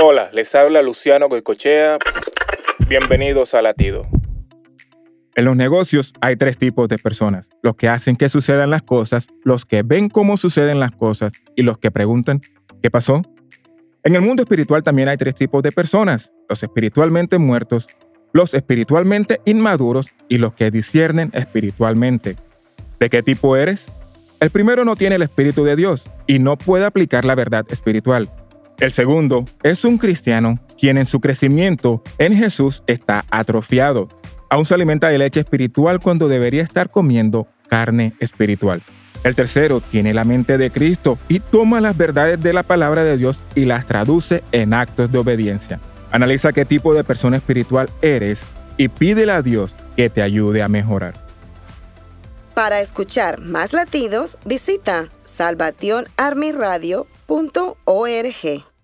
Hola, les habla Luciano Goicochea. Bienvenidos a Latido. En los negocios hay tres tipos de personas. Los que hacen que sucedan las cosas, los que ven cómo suceden las cosas y los que preguntan, ¿qué pasó? En el mundo espiritual también hay tres tipos de personas. Los espiritualmente muertos, los espiritualmente inmaduros y los que disciernen espiritualmente. ¿De qué tipo eres? El primero no tiene el Espíritu de Dios y no puede aplicar la verdad espiritual. El segundo es un cristiano quien en su crecimiento en Jesús está atrofiado. Aún se alimenta de leche espiritual cuando debería estar comiendo carne espiritual. El tercero tiene la mente de Cristo y toma las verdades de la palabra de Dios y las traduce en actos de obediencia. Analiza qué tipo de persona espiritual eres y pídele a Dios que te ayude a mejorar. Para escuchar más latidos, visita salvationarmyradio.org.